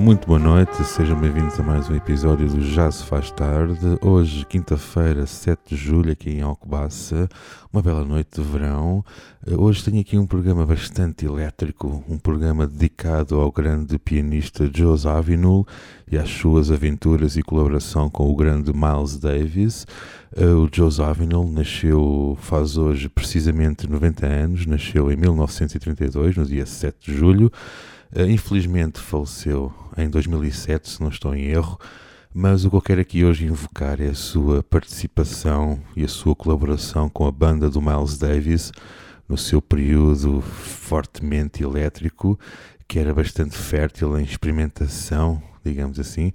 Muito boa noite, sejam bem-vindos a mais um episódio do Já se faz tarde. Hoje, quinta-feira, 7 de julho, aqui em Alcobaça, uma bela noite de verão. Hoje tenho aqui um programa bastante elétrico, um programa dedicado ao grande pianista Joe Zawinul e às suas aventuras e colaboração com o grande Miles Davis. Eh, o Joe Zawinul nasceu, faz hoje precisamente 90 anos, nasceu em 1932, no dia 7 de julho. Uh, infelizmente faleceu em 2007, se não estou em erro, mas o que eu quero aqui hoje invocar é a sua participação e a sua colaboração com a banda do Miles Davis no seu período fortemente elétrico, que era bastante fértil em experimentação, digamos assim.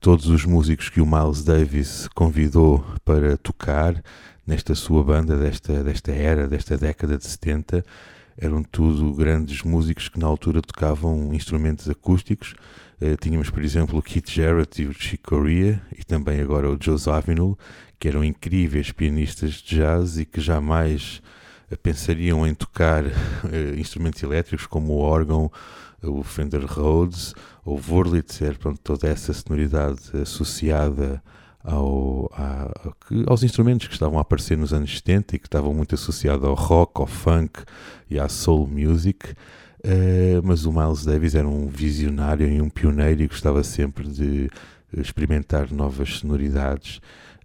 Todos os músicos que o Miles Davis convidou para tocar nesta sua banda, desta, desta era, desta década de 70, eram tudo grandes músicos que na altura tocavam instrumentos acústicos. Uh, tínhamos, por exemplo, o Keith Jarrett e o Chick Corea, e também agora o Joe Zawinul, que eram incríveis pianistas de jazz e que jamais uh, pensariam em tocar uh, instrumentos elétricos como o órgão, o Fender Rhodes ou o Wurlitzer, pronto, toda essa sonoridade associada ao, a, aos instrumentos que estavam a aparecer nos anos 70 e que estavam muito associados ao rock, ao funk e à soul music. Uh, mas o Miles Davis era um visionário e um pioneiro e gostava sempre de experimentar novas sonoridades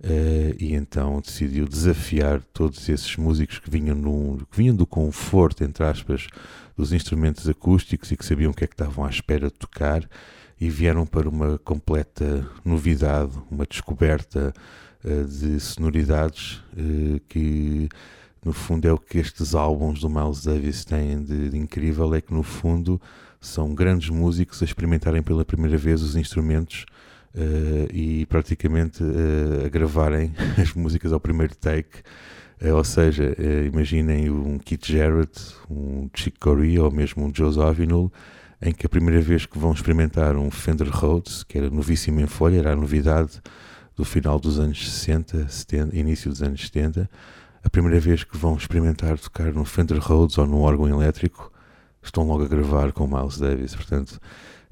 uh, e então decidiu desafiar todos esses músicos que vinham, no, que vinham do conforto, entre aspas, dos instrumentos acústicos e que sabiam o que é que estavam à espera de tocar e vieram para uma completa novidade, uma descoberta de sonoridades uh, que no fundo é o que estes álbuns do Miles Davis têm de, de, incrível, é que no fundo são grandes músicos a experimentarem pela primeira vez os instrumentos uh, e praticamente a gravarem as músicas ao primeiro take. ou seja, imaginem um Keith Jarrett, um Chick Corea ou mesmo um Joe Zawinul em que a primeira vez que vão experimentar um Fender Rhodes, que era novíssimo em folha, era a novidade do final dos anos 60, 70, início dos anos 70, a primeira vez que vão experimentar tocar no Fender Rhodes ou num órgão elétrico, estão logo a gravar com Miles Davis, portanto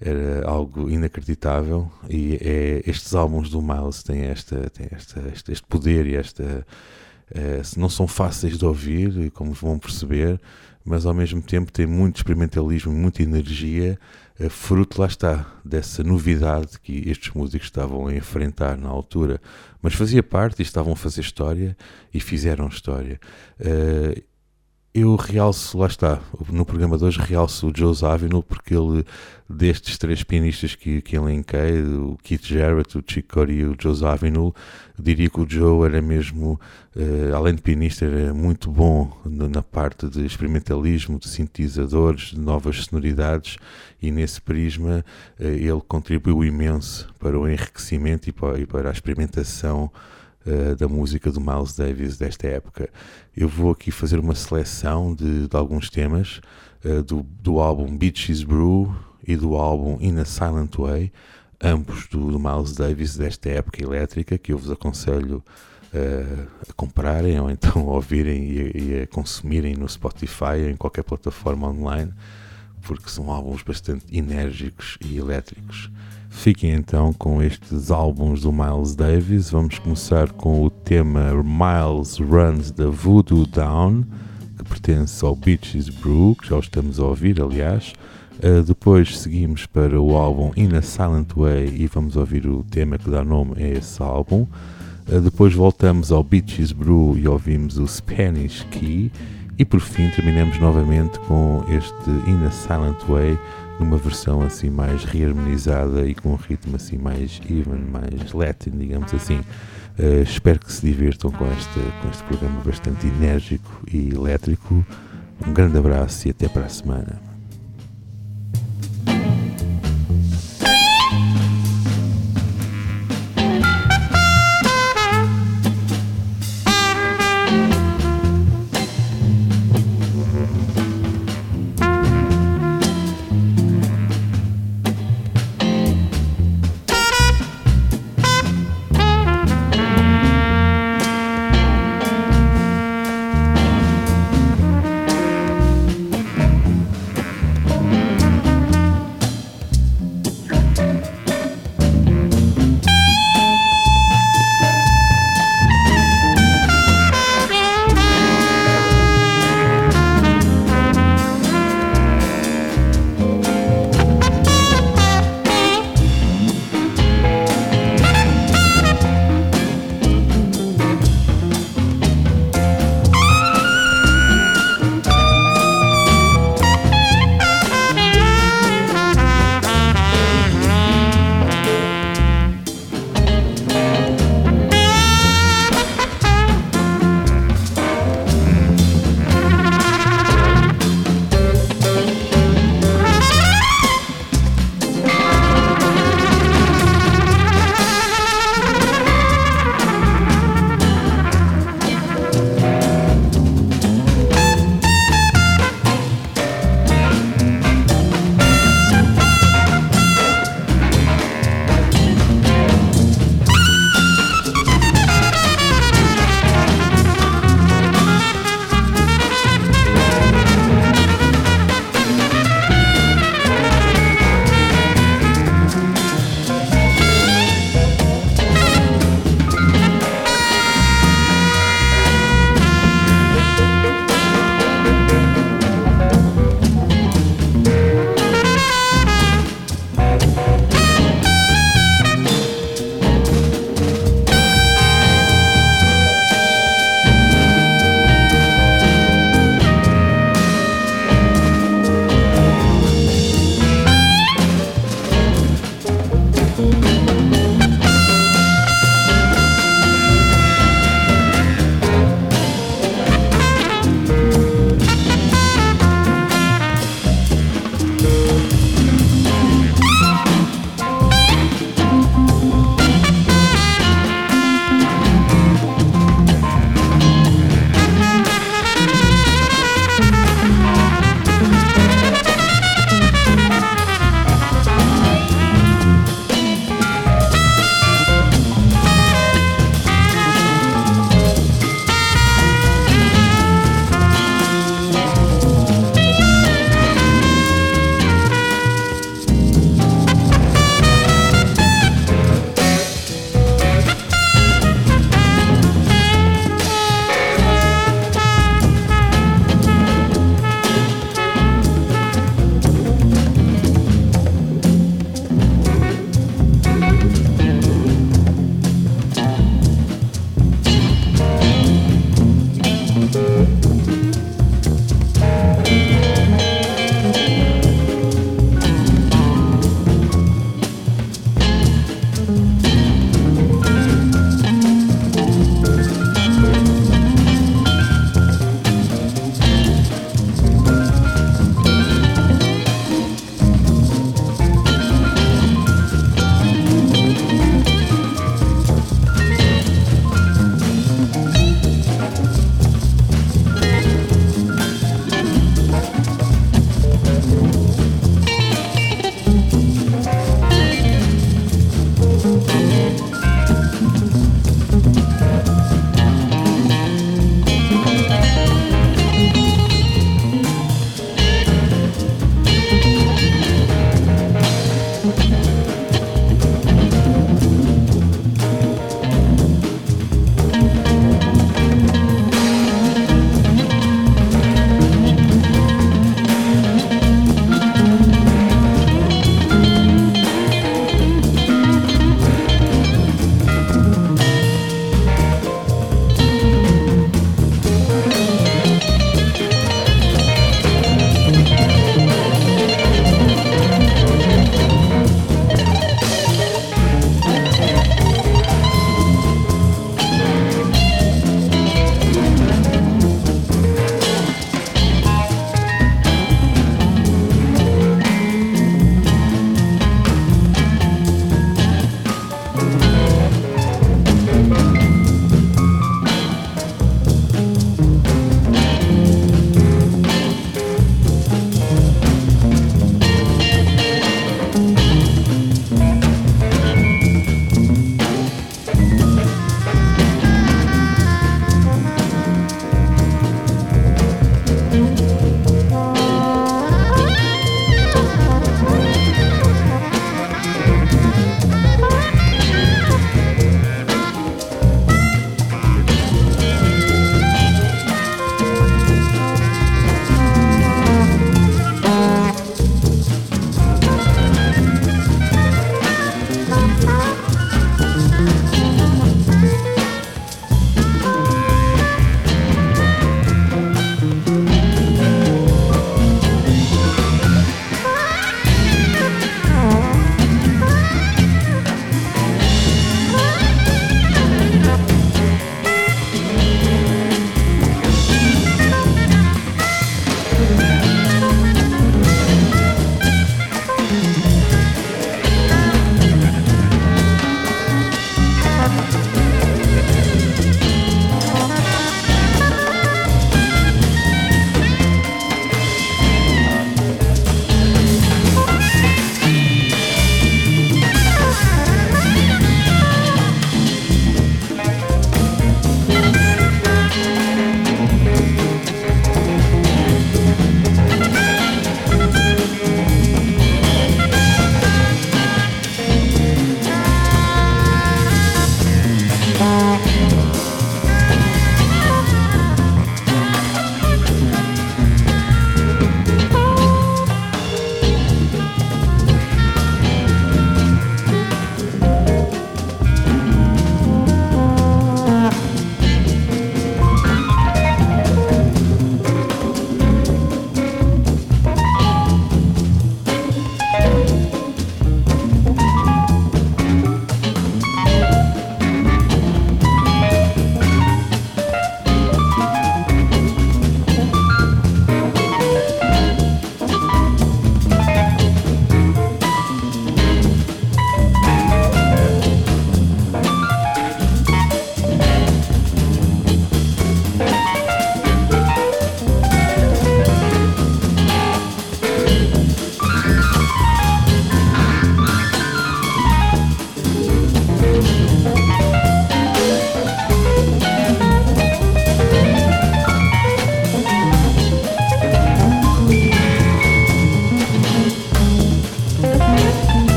era algo inacreditável e é, estes álbuns do Miles têm, esta, têm esta, este, este poder e esta é, não são fáceis de ouvir, como vão perceber, mas ao mesmo tempo tem muito experimentalismo, muita energia, fruto lá está dessa novidade que estes músicos estavam a enfrentar na altura, mas fazia parte e estavam a fazer história e fizeram história. Eh, eu realço, lá está, no programa de hoje realço o Joe Zawinul porque ele, destes três pianistas que, que elenquei, o Keith Jarrett, o Chick Corea e o Joe Zawinul, diria que o Joe era mesmo, uh, além de pianista, era muito bom na parte de experimentalismo, de sintetizadores, de novas sonoridades e nesse prisma uh, ele contribuiu imenso para o enriquecimento e para, e para a experimentação uh, da música do Miles Davis desta época. Eu vou aqui fazer uma seleção de, de alguns temas uh, do, do álbum Beaches Brew e do álbum In a Silent Way, ambos do, do Miles Davis desta época elétrica, que eu vos aconselho uh, a comprarem ou então a ouvirem e, e a consumirem no Spotify ou em qualquer plataforma online, porque são álbuns bastante enérgicos e elétricos. Fiquem então com estes álbuns do Miles Davis. Vamos começar com o tema Miles Runs the Voodoo Down, que pertence ao Beaches Brew, que já o estamos a ouvir, aliás. Uh, depois seguimos para o álbum In a Silent Way e vamos ouvir o tema que dá nome a esse álbum. Uh, depois voltamos ao Beaches Brew e ouvimos o Spanish Key. E por fim terminamos novamente com este In a Silent Way numa versão assim mais reharmonizada e com um ritmo assim mais even, mais latin, digamos assim. Uh, espero que se divirtam com este, com este programa bastante enérgico e elétrico. Um grande abraço e até para a semana.